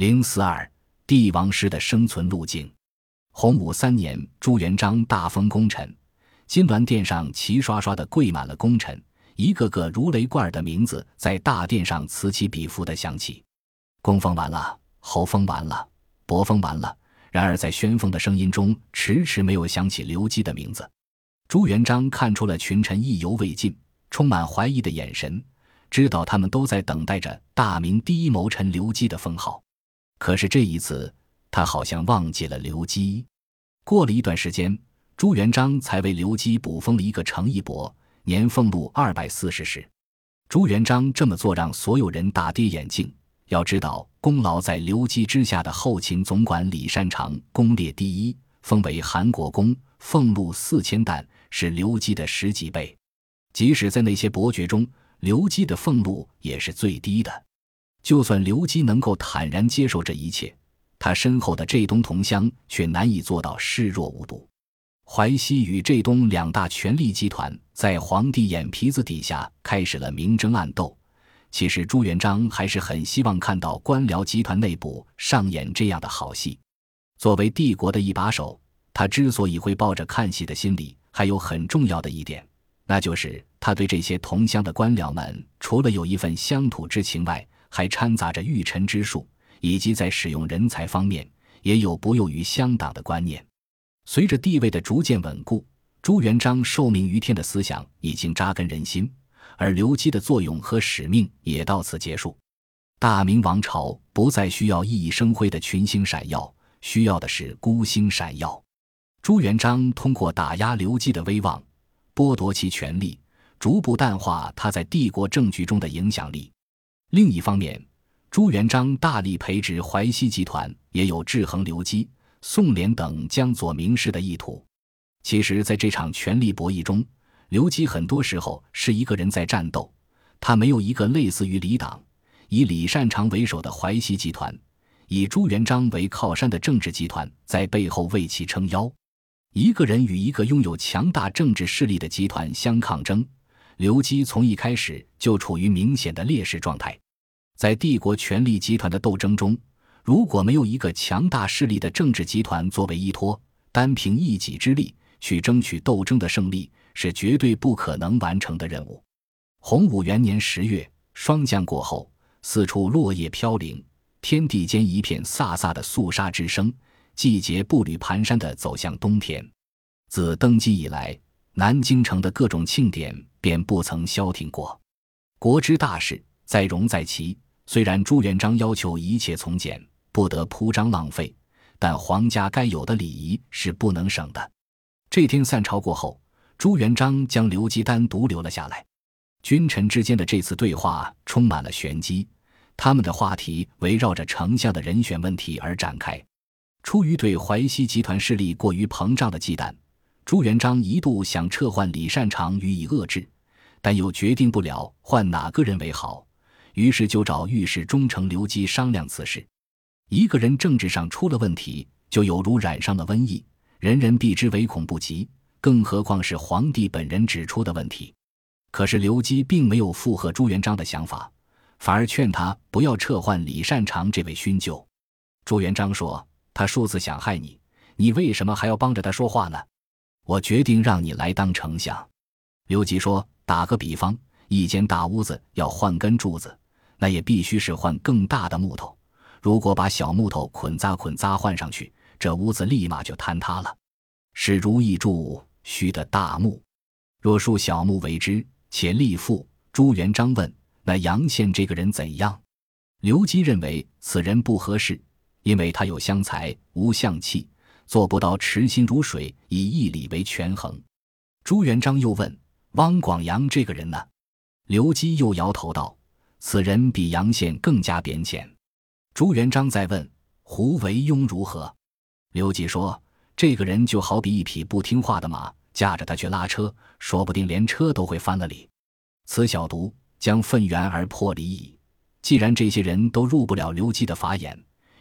零四二帝王师的生存路径。洪武三年，朱元璋大封功臣，金銮殿上齐刷刷的跪满了功臣，一个个如雷贯耳的名字在大殿上此起彼伏的响起。公封完了，侯封完了，伯封完了。然而在宣封的声音中，迟迟没有响起刘基的名字。朱元璋看出了群臣意犹未尽、充满怀疑的眼神，知道他们都在等待着大明第一谋臣刘基的封号。可是这一次，他好像忘记了刘基。过了一段时间，朱元璋才为刘基补封了一个程义伯，年俸禄二百四十石。朱元璋这么做让所有人大跌眼镜。要知道，功劳在刘基之下的后勤总管李善长功列第一，封为韩国公，俸禄四千担，是刘基的十几倍。即使在那些伯爵中，刘基的俸禄也是最低的。就算刘基能够坦然接受这一切，他身后的浙东同乡却难以做到视若无睹。淮西与浙东两大权力集团在皇帝眼皮子底下开始了明争暗斗。其实朱元璋还是很希望看到官僚集团内部上演这样的好戏。作为帝国的一把手，他之所以会抱着看戏的心理，还有很重要的一点，那就是他对这些同乡的官僚们，除了有一份乡土之情外，还掺杂着御臣之术，以及在使用人才方面也有不囿于乡党的观念。随着地位的逐渐稳固，朱元璋受命于天的思想已经扎根人心。而刘基的作用和使命也到此结束，大明王朝不再需要熠熠生辉的群星闪耀，需要的是孤星闪耀。朱元璋通过打压刘基的威望，剥夺其权力，逐步淡化他在帝国政局中的影响力。另一方面，朱元璋大力培植淮西集团，也有制衡刘基、宋濂等江左名士的意图。其实，在这场权力博弈中，刘基很多时候是一个人在战斗，他没有一个类似于李党，以李善长为首的淮西集团，以朱元璋为靠山的政治集团在背后为其撑腰。一个人与一个拥有强大政治势力的集团相抗争，刘基从一开始就处于明显的劣势状态。在帝国权力集团的斗争中，如果没有一个强大势力的政治集团作为依托，单凭一己之力去争取斗争的胜利。是绝对不可能完成的任务。洪武元年十月，霜降过后，四处落叶飘零，天地间一片飒飒的肃杀之声，季节步履蹒跚地走向冬天。自登基以来，南京城的各种庆典便不曾消停过。国之大事，在容在齐。虽然朱元璋要求一切从简，不得铺张浪费，但皇家该有的礼仪是不能省的。这天散朝过后。朱元璋将刘基单独留了下来，君臣之间的这次对话充满了玄机。他们的话题围绕着丞相的人选问题而展开。出于对淮西集团势力过于膨胀的忌惮，朱元璋一度想撤换李善长予以遏制，但又决定不了换哪个人为好，于是就找御史中丞刘基商量此事。一个人政治上出了问题，就有如染上了瘟疫，人人避之唯恐不及。更何况是皇帝本人指出的问题，可是刘基并没有附和朱元璋的想法，反而劝他不要撤换李善长这位勋舅。朱元璋说：“他数次想害你，你为什么还要帮着他说话呢？”我决定让你来当丞相。刘基说：“打个比方，一间大屋子要换根柱子，那也必须是换更大的木头。如果把小木头捆扎捆扎换上去，这屋子立马就坍塌了。是如意柱。”须的大木，若树小木为之，且立父。朱元璋问：“那杨宪这个人怎样？”刘基认为此人不合适，因为他有相才无相气，做不到持心如水，以义理为权衡。朱元璋又问：“汪广洋这个人呢？”刘基又摇头道：“此人比杨宪更加贬浅。”朱元璋再问：“胡惟庸如何？”刘基说。这个人就好比一匹不听话的马，驾着他去拉车，说不定连车都会翻了里。此小毒将愤源而破离矣。既然这些人都入不了刘基的法眼，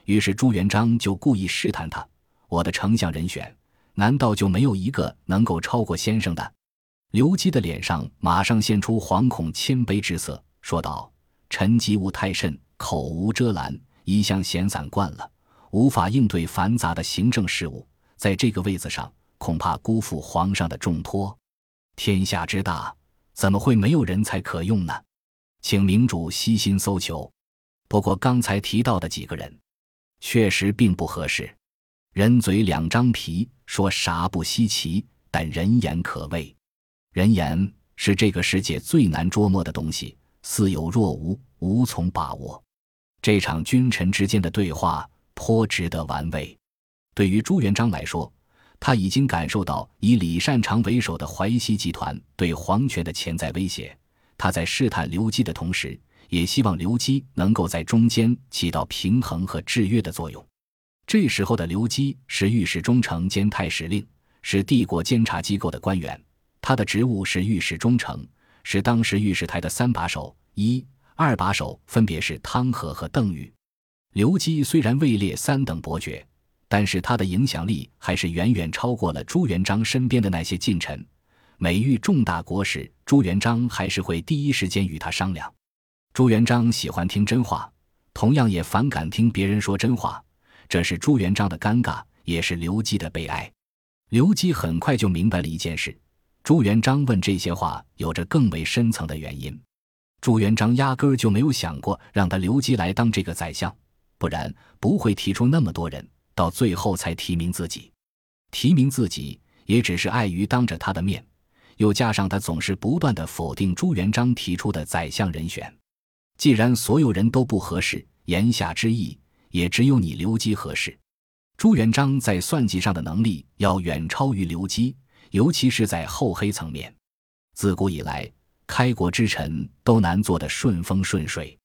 于是朱元璋就故意试探他：我的丞相人选，难道就没有一个能够超过先生的？刘基的脸上马上现出惶恐谦卑之色，说道：“臣疾无太甚，口无遮拦，一向闲散惯了，无法应对繁杂的行政事务，在这个位子上恐怕辜负皇上的重托。天下之大，怎么会没有人才可用呢？请明主悉心搜求。不过刚才提到的几个人，确实并不合适。人嘴两张皮，说啥不稀奇，但人言可畏。人言是这个世界最难捉摸的东西，似有若无，无从把握。这场君臣之间的对话颇值得玩味。对于朱元璋来说，他已经感受到以李善长为首的淮西集团对皇权的潜在威胁。他在试探刘基的同时，也希望刘基能够在中间起到平衡和制约的作用。这时候的刘基是御史中丞兼太史令，是帝国监察机构的官员。他的职务是御史中丞，是当时御史台的三把手，一、二把手分别是汤和和邓禹。刘基虽然位列三等伯爵，但是他的影响力还是远远超过了朱元璋身边的那些近臣。每遇重大国事，朱元璋还是会第一时间与他商量。朱元璋喜欢听真话，同样也反感听别人说真话，这是朱元璋的尴尬，也是刘基的悲哀。刘基很快就明白了一件事。朱元璋问这些话，有着更为深层的原因。朱元璋压根儿就没有想过让他刘基来当这个宰相，不然不会提出那么多人，到最后才提名自己。提名自己也只是碍于当着他的面，又加上他总是不断的否定朱元璋提出的宰相人选。既然所有人都不合适，言下之意也只有你刘基合适。朱元璋在算计上的能力要远超于刘基。尤其是在厚黑层面，自古以来，开国之臣都难做得顺风顺水，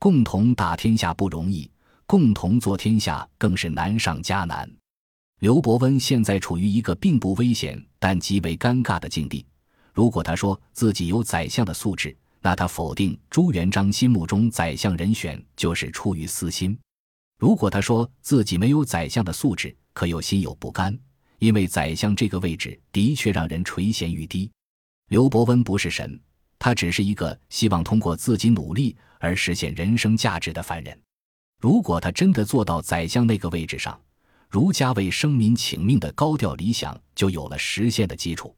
共同打天下不容易，共同做天下更是难上加难。刘伯温现在处于一个并不危险但极为尴尬的境地。如果他说自己有宰相的素质，那他否定朱元璋心目中宰相人选就是出于私心；如果他说自己没有宰相的素质，可又心有不甘。因为宰相这个位置的确让人垂涎欲滴。刘伯温不是神，他只是一个希望通过自己努力而实现人生价值的凡人。如果他真的坐到宰相那个位置上，儒家为生民请命的高调理想就有了实现的基础。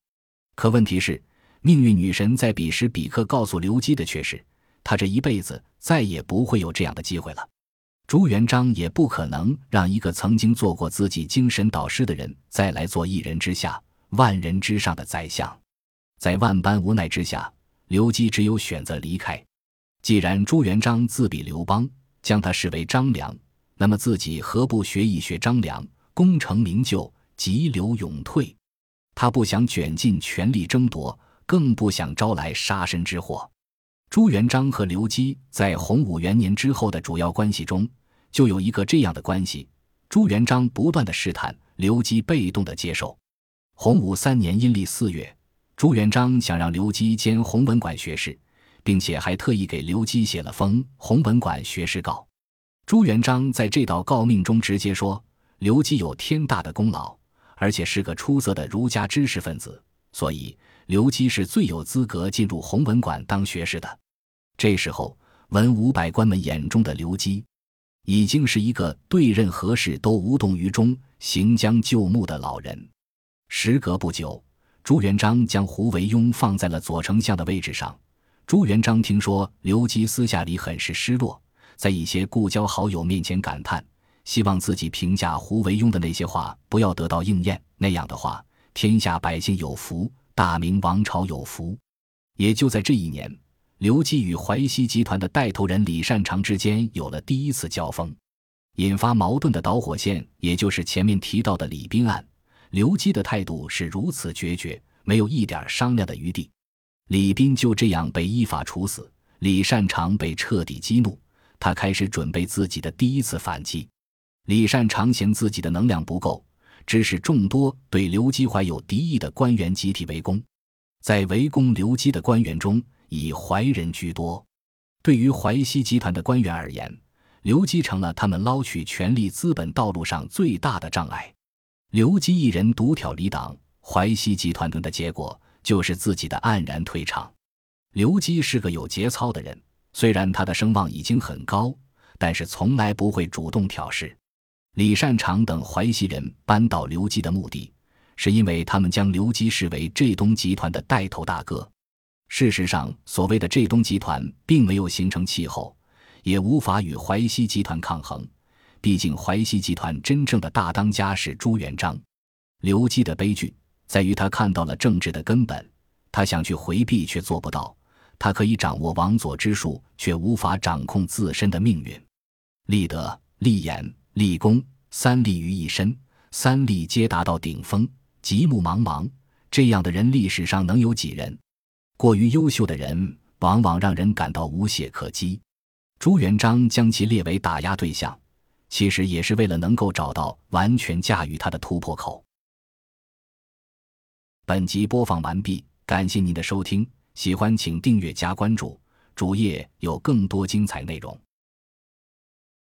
可问题是，命运女神在彼时彼刻告诉刘基的却是，他这一辈子再也不会有这样的机会了。朱元璋也不可能让一个曾经做过自己精神导师的人再来做一人之下、万人之上的宰相。在万般无奈之下，刘基只有选择离开。既然朱元璋自比刘邦，将他视为张良，那么自己何不学一学张良，功成名就，急流勇退？他不想卷进权力争夺，更不想招来杀身之祸。朱元璋和刘基在洪武元年之后的主要关系中，就有一个这样的关系：朱元璋不断的试探，刘基被动的接受。洪武三年阴历四月，朱元璋想让刘基兼弘文馆学士，并且还特意给刘基写了封弘文馆学士告。朱元璋在这道告命中直接说：“刘基有天大的功劳，而且是个出色的儒家知识分子，所以。”刘基是最有资格进入弘文馆当学士的。这时候，文武百官们眼中的刘基，已经是一个对任何事都无动于衷、行将就木的老人。时隔不久，朱元璋将胡惟庸放在了左丞相的位置上。朱元璋听说刘基私下里很是失落，在一些故交好友面前感叹，希望自己评价胡惟庸的那些话不要得到应验。那样的话，天下百姓有福。大明王朝有福，也就在这一年，刘基与淮西集团的带头人李善长之间有了第一次交锋，引发矛盾的导火线，也就是前面提到的李斌案。刘基的态度是如此决绝，没有一点商量的余地。李斌就这样被依法处死，李善长被彻底激怒，他开始准备自己的第一次反击。李善长嫌自己的能量不够。指使众多对刘基怀有敌意的官员集体围攻，在围攻刘基的官员中，以淮人居多。对于淮西集团的官员而言，刘基成了他们捞取权力资本道路上最大的障碍。刘基一人独挑离党，淮西集团的结果就是自己的黯然退场。刘基是个有节操的人，虽然他的声望已经很高，但是从来不会主动挑事。李善长等淮西人扳倒刘基的目的，是因为他们将刘基视为浙东集团的带头大哥。事实上，所谓的浙东集团并没有形成气候，也无法与淮西集团抗衡。毕竟，淮西集团真正的大当家是朱元璋。刘基的悲剧在于他看到了政治的根本，他想去回避却做不到。他可以掌握王佐之术，却无法掌控自身的命运。立德、立言、立功，三立于一身，三立皆达到顶峰，极目茫茫。这样的人，历史上能有几人？过于优秀的人，往往让人感到无懈可击。朱元璋将其列为打压对象，其实也是为了能够找到完全驾驭他的突破口。本集播放完毕，感谢您的收听。喜欢请订阅加关注，主页有更多精彩内容。